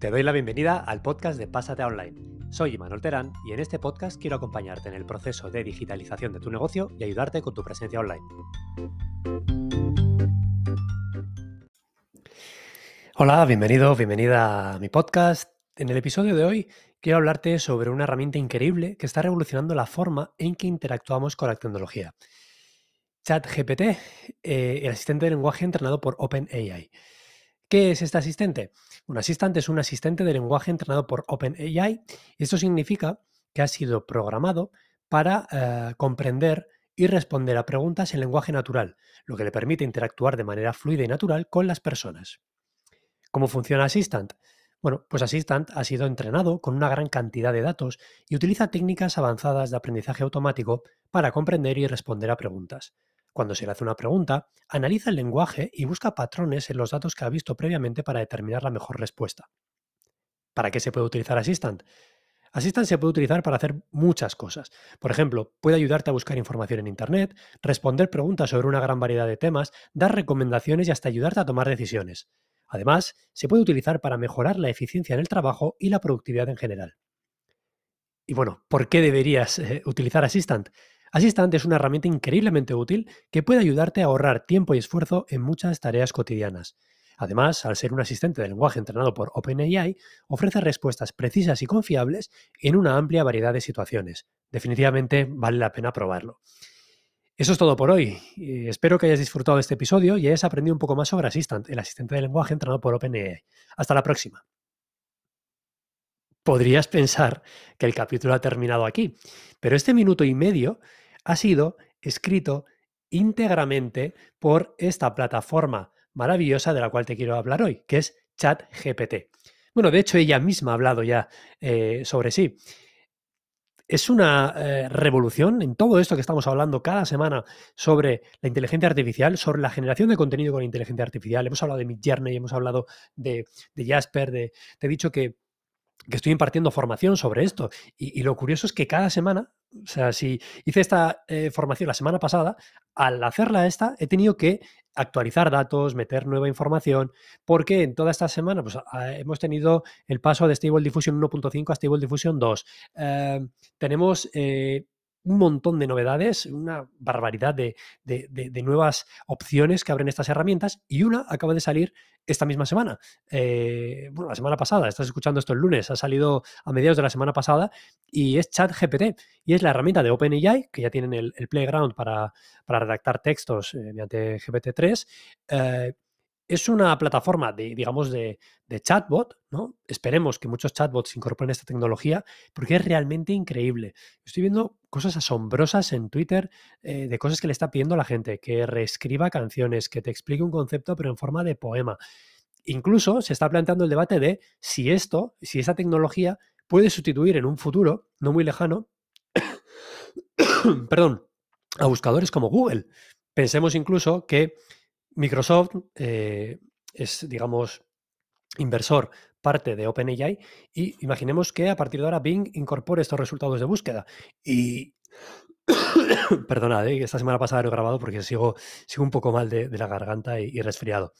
Te doy la bienvenida al podcast de Pásate Online. Soy Imanol Terán y en este podcast quiero acompañarte en el proceso de digitalización de tu negocio y ayudarte con tu presencia online. Hola, bienvenido, bienvenida a mi podcast. En el episodio de hoy quiero hablarte sobre una herramienta increíble que está revolucionando la forma en que interactuamos con la tecnología. ChatGPT, eh, el asistente de lenguaje entrenado por OpenAI. ¿Qué es este asistente? Un asistente es un asistente de lenguaje entrenado por OpenAI. Esto significa que ha sido programado para eh, comprender y responder a preguntas en lenguaje natural, lo que le permite interactuar de manera fluida y natural con las personas. ¿Cómo funciona Assistant? Bueno, pues Assistant ha sido entrenado con una gran cantidad de datos y utiliza técnicas avanzadas de aprendizaje automático para comprender y responder a preguntas. Cuando se le hace una pregunta, analiza el lenguaje y busca patrones en los datos que ha visto previamente para determinar la mejor respuesta. ¿Para qué se puede utilizar Assistant? Assistant se puede utilizar para hacer muchas cosas. Por ejemplo, puede ayudarte a buscar información en Internet, responder preguntas sobre una gran variedad de temas, dar recomendaciones y hasta ayudarte a tomar decisiones. Además, se puede utilizar para mejorar la eficiencia en el trabajo y la productividad en general. Y bueno, ¿por qué deberías eh, utilizar Assistant? Assistant es una herramienta increíblemente útil que puede ayudarte a ahorrar tiempo y esfuerzo en muchas tareas cotidianas. Además, al ser un asistente de lenguaje entrenado por OpenAI, ofrece respuestas precisas y confiables en una amplia variedad de situaciones. Definitivamente vale la pena probarlo. Eso es todo por hoy. espero que hayas disfrutado de este episodio y hayas aprendido un poco más sobre Assistant, el asistente de lenguaje entrenado por OpenAI. Hasta la próxima. Podrías pensar que el capítulo ha terminado aquí, pero este minuto y medio ha sido escrito íntegramente por esta plataforma maravillosa de la cual te quiero hablar hoy, que es ChatGPT. Bueno, de hecho ella misma ha hablado ya eh, sobre sí. Es una eh, revolución en todo esto que estamos hablando cada semana sobre la inteligencia artificial, sobre la generación de contenido con inteligencia artificial. Hemos hablado de Midjourney, hemos hablado de, Jasper, de, te he dicho que que estoy impartiendo formación sobre esto. Y, lo curioso es que cada semana, o sea, si hice esta eh, formación la semana pasada, al hacerla esta, he tenido que actualizar datos, meter nueva información, porque en toda esta semana pues, hemos tenido el paso de Stable Diffusion 1.5 a Stable Diffusion 2. Eh, tenemos eh, un montón de novedades, una barbaridad de, nuevas opciones que abren estas herramientas y una acaba de salir esta misma semana. Eh, bueno, la semana pasada, estás escuchando esto el lunes, ha salido a mediados de la semana pasada y es ChatGPT y es la herramienta de OpenAI, que ya tienen el, playground para, redactar textos eh, mediante GPT-3 es una plataforma de, digamos, de, chatbot, ¿no? Esperemos que muchos chatbots incorporen esta tecnología porque es realmente increíble. Estoy viendo cosas asombrosas en Twitter eh, de cosas que le está pidiendo la gente, que reescriba canciones, que te explique un concepto pero en forma de poema. Incluso se está planteando el debate de si esto, si esa tecnología puede sustituir en un futuro no muy lejano, perdón, a buscadores como Google. Pensemos incluso que Microsoft eh, es, digamos, inversor parte de OpenAI y imaginemos que a partir de ahora Bing incorpore estos resultados de búsqueda. Y perdonad, ¿eh? esta semana pasada lo he grabado porque sigo, sigo un poco mal de, la garganta y, resfriado.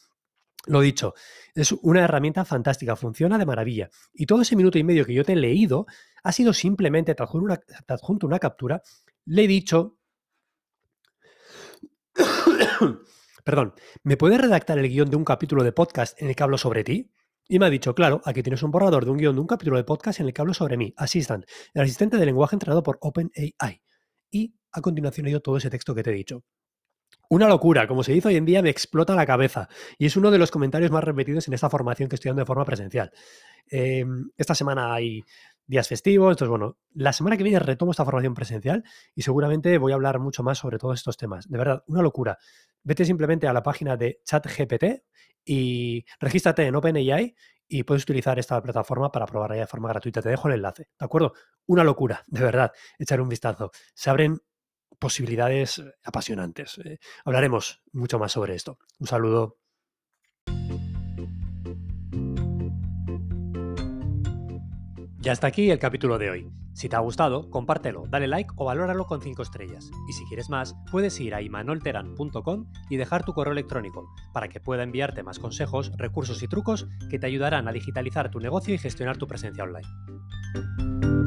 Lo dicho, es una herramienta fantástica, funciona de maravilla. Y todo ese minuto y medio que yo te he leído ha sido simplemente, te una, adjunto una captura, le he dicho Perdón, ¿me puedes redactar el guion de un capítulo de podcast en el que hablo sobre ti? Y me ha dicho, claro, aquí tienes un borrador de un guion de un capítulo de podcast en el que hablo sobre mí, Assistant, el asistente de lenguaje entrenado por OpenAI. Y a continuación he ido todo ese texto que te he dicho. Una locura, como se dice hoy en día, me explota la cabeza. Y es uno de los comentarios más repetidos en esta formación que estoy dando de forma presencial. Em, esta semana hay días festivos. Entonces, bueno, la semana que viene retomo esta formación presencial y seguramente voy a hablar mucho más sobre todos estos temas. De verdad, una locura. Vete simplemente a la página de ChatGPT y regístrate en OpenAI y puedes utilizar esta plataforma para probarla de forma gratuita. Te dejo el enlace, ¿de acuerdo? Una locura, de verdad, echar un vistazo. Se abren posibilidades apasionantes. Eh, hablaremos mucho más sobre esto. Un saludo. Ya está aquí el capítulo de hoy. Si te ha gustado, compártelo, dale like o valóralo con 5 estrellas. Y si quieres más, puedes ir a imanolteran.com y dejar tu correo electrónico para que pueda enviarte más consejos, recursos y trucos que te ayudarán a digitalizar tu negocio y gestionar tu presencia online.